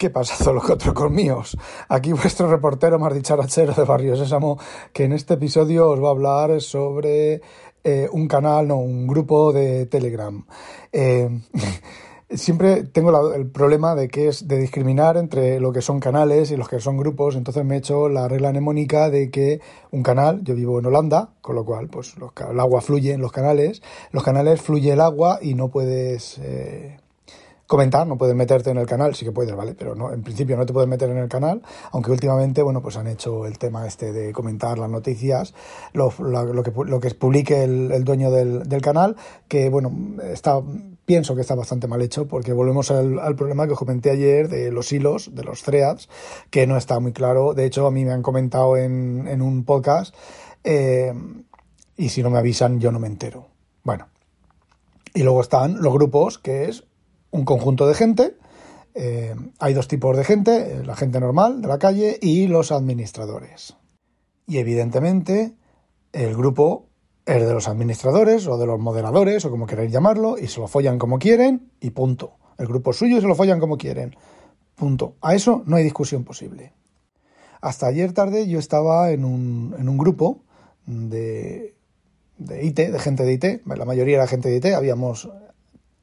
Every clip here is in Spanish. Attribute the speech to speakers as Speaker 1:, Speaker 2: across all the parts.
Speaker 1: ¿Qué pasa, los cuatro míos? Aquí vuestro reportero más dicharachero de Barrio Sésamo, que en este episodio os va a hablar sobre eh, un canal, no, un grupo de Telegram. Eh, siempre tengo el problema de que es de discriminar entre lo que son canales y los que son grupos, entonces me he hecho la regla mnemónica de que un canal, yo vivo en Holanda, con lo cual pues el agua fluye en los canales, los canales fluye el agua y no puedes... Eh, comentar, no puedes meterte en el canal, sí que puedes, ¿vale? Pero no, en principio no te puedes meter en el canal, aunque últimamente, bueno, pues han hecho el tema este de comentar las noticias, lo, lo, que, lo que publique el, dueño del, del, canal, que, bueno, está, pienso que está bastante mal hecho, porque volvemos al, problema que comenté ayer de los hilos, de los threads, que no está muy claro. De hecho, a mí me han comentado en, en un podcast, eh, y si no me avisan, yo no me entero. Bueno. Y luego están los grupos, que es un conjunto de gente. Eh, hay dos tipos de gente, la gente normal de la calle y los administradores. Y evidentemente el grupo es de los administradores o de los moderadores o como queráis llamarlo y se lo follan como quieren y punto. El grupo suyo y se lo follan como quieren. Punto. A eso no hay discusión posible. Hasta ayer tarde yo estaba en un, en un grupo de, de IT, de gente de IT, la mayoría era gente de IT, habíamos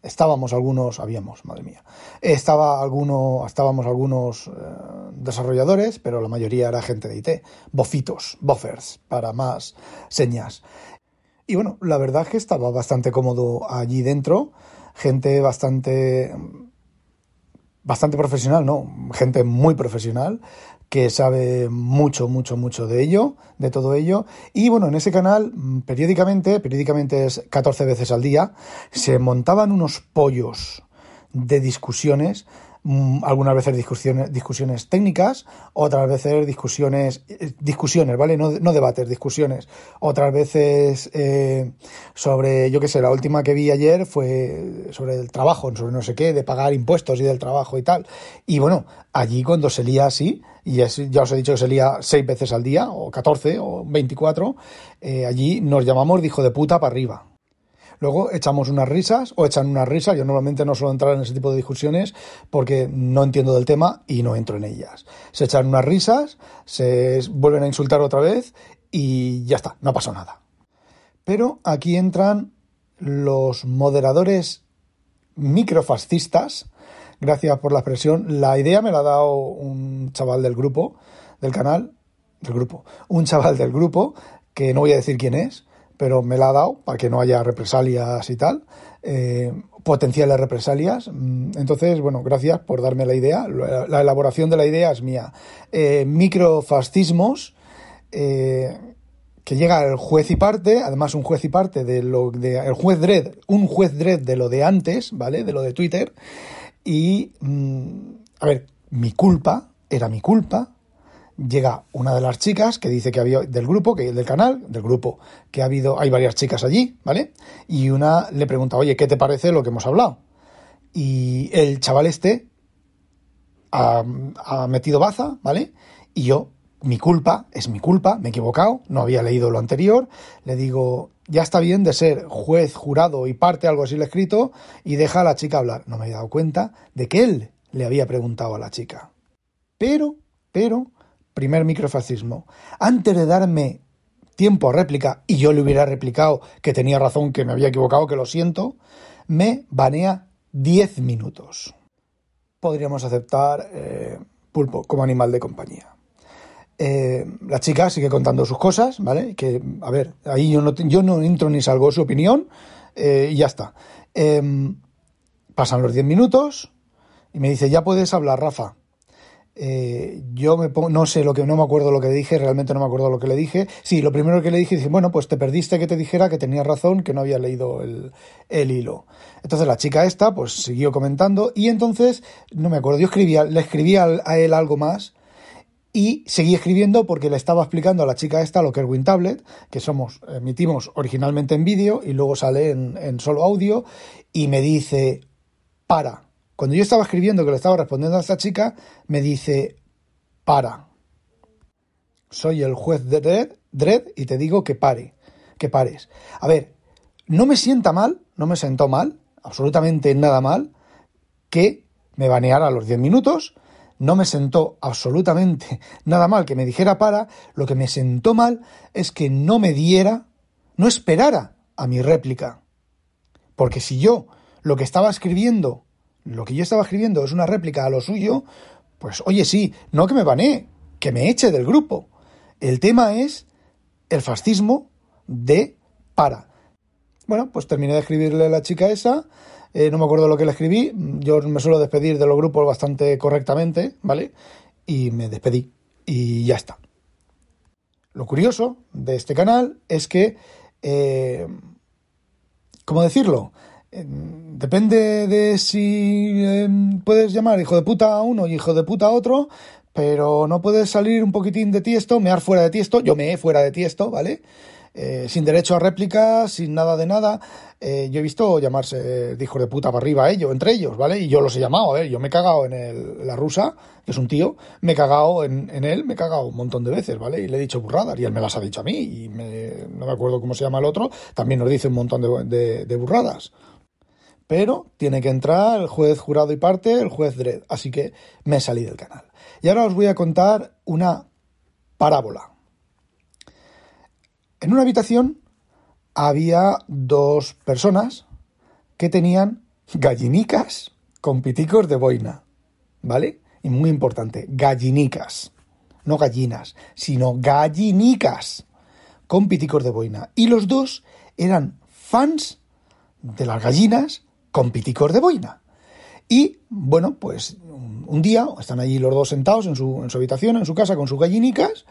Speaker 1: estábamos algunos, habíamos, madre mía, estaba alguno, estábamos algunos eh, desarrolladores, pero la mayoría era gente de IT, bofitos, buffers, para más señas. Y bueno, la verdad es que estaba bastante cómodo allí dentro, gente bastante bastante profesional, ¿no? Gente muy profesional que sabe mucho, mucho, mucho de ello, de todo ello. Y bueno, en ese canal, mm, periódicamente, periódicamente es 14 veces al día, se montaban unos pollos de discusiones algunas veces discusiones, discusiones técnicas, otras veces discusiones, eh, discusiones, ¿vale? No, no debates, discusiones. Otras veces eh, sobre, yo qué sé, la última que vi ayer fue sobre el trabajo, sobre no sé qué, de pagar impuestos y del trabajo y tal. Y bueno, allí cuando se lía así, y ya os he dicho que se lía seis veces al día, o 14, o 24, eh, allí nos llamamos de hijo de puta para arriba. Luego echamos unas risas o echan unas risas. Yo normalmente no suelo entrar en ese tipo de discusiones porque no entiendo del tema y no entro en ellas. Se echan unas risas, se vuelven a insultar otra vez y ya está, no pasó nada. Pero aquí entran los moderadores microfascistas. Gracias por la expresión. La idea me la ha dado un chaval del grupo, del canal, del grupo. Un chaval del grupo, que no voy a decir quién es, pero me la ha dado para que no haya represalias y tal, eh, potenciales represalias. Mm, entonces, bueno, gracias por darme la idea. La elaboración de la idea es mía. Eh, microfascismos. Eh, que llega el juez y parte, además un juez y parte de lo de el juez Dredd, un juez Dredd de lo de antes, ¿vale? De lo de Twitter. Y mm, a ver, mi culpa, era mi culpa, llega una de las chicas que dice que había del grupo, que del canal, del grupo, que ha habido, hay varias chicas allí, ¿vale? Y una le pregunta, oye, ¿qué te parece lo que hemos hablado? Y el chaval este ha, metido baza, ¿vale? Y yo, mi culpa, es mi culpa, me he equivocado, no había leído lo anterior, le digo, ya está bien de ser juez, jurado y parte, algo así le he escrito, y deja a la chica hablar. No me había dado cuenta de que él le había preguntado a la chica. Pero, pero, primer microfascismo, antes de darme tiempo a réplica, y yo le hubiera replicado que tenía razón, que me había equivocado, que lo siento, me banea 10 minutos. Podríamos aceptar eh, pulpo como animal de compañía. Eh, la chica sigue contando sus cosas, ¿vale? Que, a ver, ahí yo no, yo no entro ni salgo su opinión eh, y ya está. Em, pasan los 10 minutos y me dice, ya puedes hablar, Rafa. Eh, yo me no sé lo que, no me acuerdo lo que dije, realmente no me acuerdo lo que le dije. Sí, lo primero que le dije, dije, bueno, pues te perdiste que te dijera que tenía razón, que no había leído el, hilo. Entonces la chica esta, pues siguió comentando y entonces, no me acuerdo, yo escribía, le escribía a él algo más y seguí escribiendo porque le estaba explicando a la chica esta lo que es WinTablet, que somos, emitimos originalmente en vídeo y luego sale en solo audio y me dice, para, cuando yo estaba escribiendo, que le estaba respondiendo a esta chica, me dice, para. Soy el juez de Dredd, y te digo que pare, que pares. A ver, no me sienta mal, no me sentó mal, absolutamente nada mal, que me baneara a los 10 minutos, no me sentó absolutamente nada mal que me dijera para, lo que me sentó mal es que no me diera, no esperara a mi réplica. Porque si yo lo que estaba escribiendo, lo que yo estaba escribiendo es una réplica a lo suyo, pues oye sí, no que me banee, que me eche del grupo. El tema es el fascismo de para. Bueno, pues terminé de escribirle a la chica esa, eh, no me acuerdo lo que le escribí, yo me suelo despedir de los grupos bastante correctamente, ¿vale? Y me despedí y ya está. Lo curioso de este canal es que, eh, ¿cómo decirlo? Depende de si puedes llamar hijo de puta a uno y hijo de puta a otro, pero no puedes salir un poquitín de tiesto, mear fuera de tiesto, yo me he fuera de tiesto, ¿vale? Eh, sin derecho a réplica, sin nada de nada. Eh, yo he visto llamarse de hijo de puta para arriba a ellos, entre ellos, ¿vale? Y yo los he llamado, a ver, yo me he cagado en el, la rusa, que es un tío, me he cagado en, él, me he cagado un montón de veces, ¿vale? Y le he dicho burradas, y él me las ha dicho a mí, y no me acuerdo cómo se llama el otro, también nos dice un montón de, de burradas. Pero tiene que entrar el juez jurado y parte, el juez Dredd, así que me salido del canal. Y ahora os voy a contar una parábola. En una habitación había dos personas que tenían gallinicas con piticos de boina, ¿vale? Y muy importante, gallinicas, no gallinas, sino gallinicas con piticos de boina. Y los dos eran fans de las gallinas con piticos de boina. Y bueno, pues un día están allí los dos sentados en su, en su habitación, en su casa, con sus gallinicas,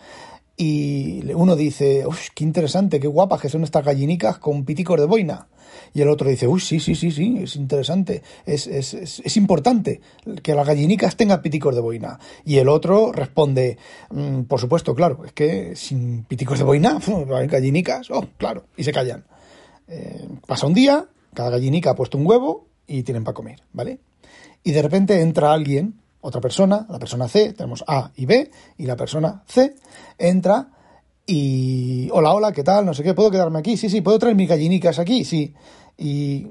Speaker 1: y uno dice, uff, qué interesante, qué guapas que son estas gallinicas con piticos de boina. Y el otro dice, uy, sí, sí, sí, sí, es interesante, es, es, es, importante que las gallinicas tengan piticos de boina. Y el otro responde, mm, por supuesto, claro, es que sin piticos de boina, hay gallinicas, oh, claro, y se callan. Eh, pasa un día, cada gallinica ha puesto un huevo y tienen para comer, ¿vale? Y de repente entra alguien otra persona, la persona C, tenemos A y B, y la persona C entra y hola, hola, ¿qué tal? No sé qué, ¿puedo quedarme aquí? Sí, sí, ¿puedo traer mis gallinicas aquí? Sí. Y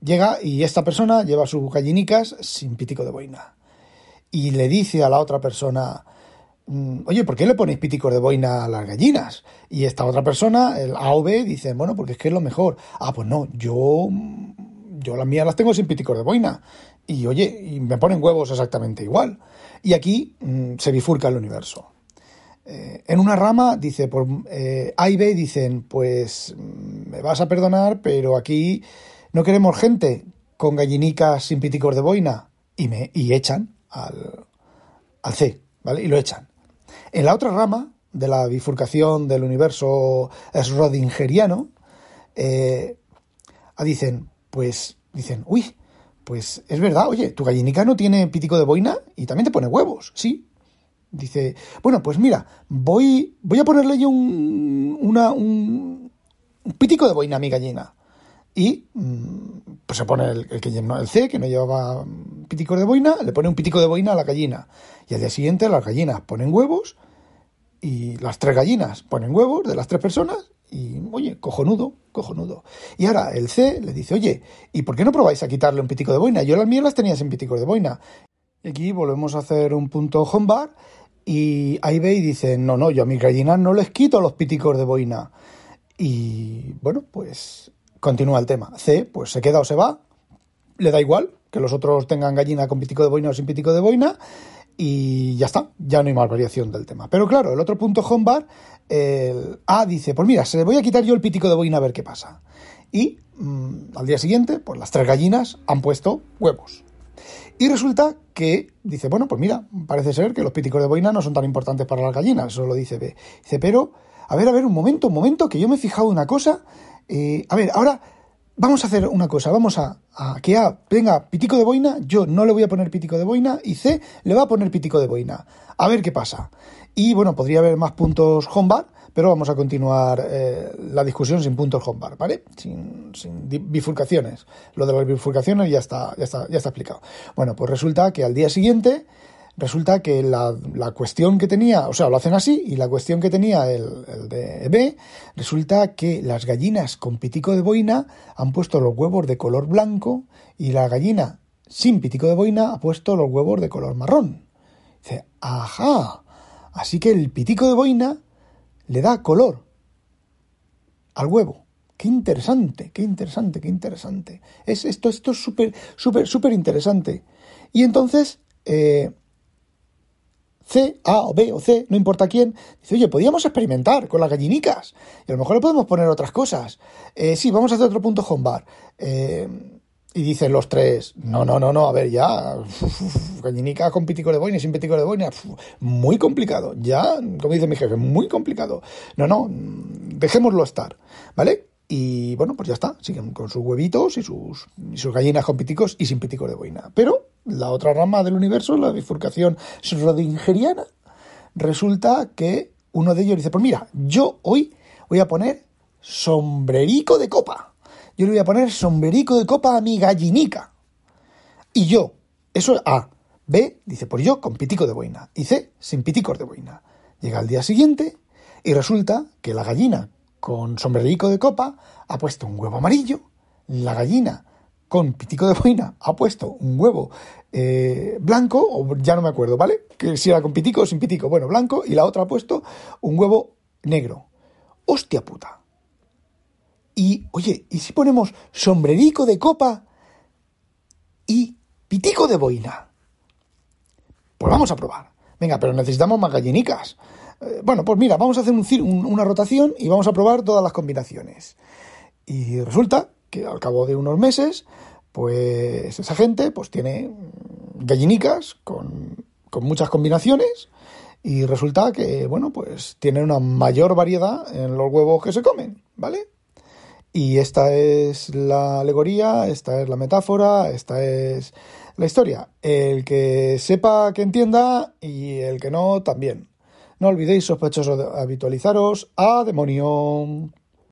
Speaker 1: llega y esta persona lleva sus gallinicas sin pitico de boina. Y le dice a la otra persona, oye, ¿por qué le ponéis piticos de boina a las gallinas? Y esta otra persona, el A o B, dice, bueno, porque es que es lo mejor. Ah, pues no, yo, yo las mías las tengo sin piticos de boina y oye, y me ponen huevos exactamente igual. Y aquí mm, se bifurca el universo. Eh, en una rama dice, por eh, A y B dicen, pues mm, me vas a perdonar, pero aquí no queremos gente con gallinicas sin piticos de boina y me y echan al, al C, ¿vale? Y lo echan. En la otra rama de la bifurcación del universo Schrödingeriano, eh, dicen, pues dicen, uy, pues es verdad, oye, tu gallinica no tiene pitico de boina y también te pone huevos, sí. Dice, bueno, pues mira, voy, voy a ponerle yo un, una, un, pitico de boina a mi gallina. Y mm, pues se pone el, que llenó el C, que no llevaba pitico de boina, le pone un pitico de boina a la gallina. Y al día siguiente las gallinas ponen huevos y las tres gallinas ponen huevos de las tres personas y, oye, cojonudo, cojonudo. Y ahora el C le dice, oye, ¿y por qué no probáis a quitarle un pitico de boina? Yo las mías las tenía sin piticos de boina. Y aquí volvemos a hacer un punto home bar y ahí ve y dice, no, no, yo a mis gallinas no les quito los piticos de boina. Y bueno, pues continúa el tema. C, pues se queda o se va, le da igual que los otros tengan gallina con pitico de boina o sin pitico de boina y ya está, ya no hay más variación del tema. Pero claro, el otro punto home bar, el A dice, pues mira, se le voy a quitar yo el pitico de boina a ver qué pasa. Y mm, al día siguiente, pues las tres gallinas han puesto huevos. Y resulta que dice, bueno, pues mira, parece ser que los píticos de boina no son tan importantes para las gallinas, eso lo dice B. Dice, pero, a ver, a ver, un momento, un momento, que yo me he fijado una cosa. Eh, a ver, ahora vamos a hacer una cosa, vamos a, que A venga pitico de boina, yo no le voy a poner pitico de boina y C le va a poner pitico de boina. A ver qué pasa. Y bueno, podría haber más puntos home bar, pero vamos a continuar eh, la discusión sin puntos home bar, ¿vale? Sin, sin, bifurcaciones. Lo de las bifurcaciones ya está, ya está, ya está explicado. Bueno, pues resulta que al día siguiente resulta que la, cuestión que tenía, o sea, lo hacen así, y la cuestión que tenía el, el, de B, resulta que las gallinas con pitico de boina han puesto los huevos de color blanco y la gallina sin pitico de boina ha puesto los huevos de color marrón. Dice, ajá, así que el pitico de boina le da color al huevo. Qué interesante, qué interesante, qué interesante. Es, esto, esto es súper, súper, súper interesante. Y entonces, eh, C, A o B o C, no importa quién, dice, oye, podríamos experimentar con las gallinicas. Y a lo mejor le podemos poner otras cosas. Eh, sí, vamos a hacer otro punto home bar. Eh, y dicen los tres, no, no, no, no, a ver, ya, gallinica con pitico de boina sin pitico de boina, muy complicado, ya, como dice mi jefe, muy complicado. No, no, dejémoslo estar, ¿vale? Y bueno, pues ya está, siguen con sus huevitos y sus, gallinas con piticos y sin de boina. Pero la otra rama del universo, la bifurcación schrodingeriana, resulta que uno de ellos dice, pues mira, yo hoy voy a poner sombrerico de copa yo le voy a poner sombrerico de copa a mi gallinica. Y yo, eso es A. B, dice, por yo con pitico de boina. Y C, sin piticos de boina. Llega el día siguiente y resulta que la gallina con sombrerico de copa ha puesto un huevo amarillo. La gallina con pitico de boina ha puesto un huevo eh, blanco, o ya no me acuerdo, ¿vale? Que si era con pitico o sin pitico. Bueno, blanco, y la otra ha puesto un huevo negro. ¡Hostia puta! Y, oye, ¿y si ponemos sombrerico de copa y pitico de boina? Pues vamos a probar. Venga, pero necesitamos más gallinicas. Eh, bueno, pues mira, vamos a hacer una rotación y vamos a probar todas las combinaciones. Y resulta que al cabo de unos meses, pues esa gente pues tiene gallinicas con, con muchas combinaciones y resulta que, bueno, pues tienen una mayor variedad en los huevos que se comen, ¿vale? Y esta es la alegoría, esta es la metáfora, esta es la historia. El que sepa que entienda y el que no también. No olvidéis, sospechosos, habitualizaros a demonio.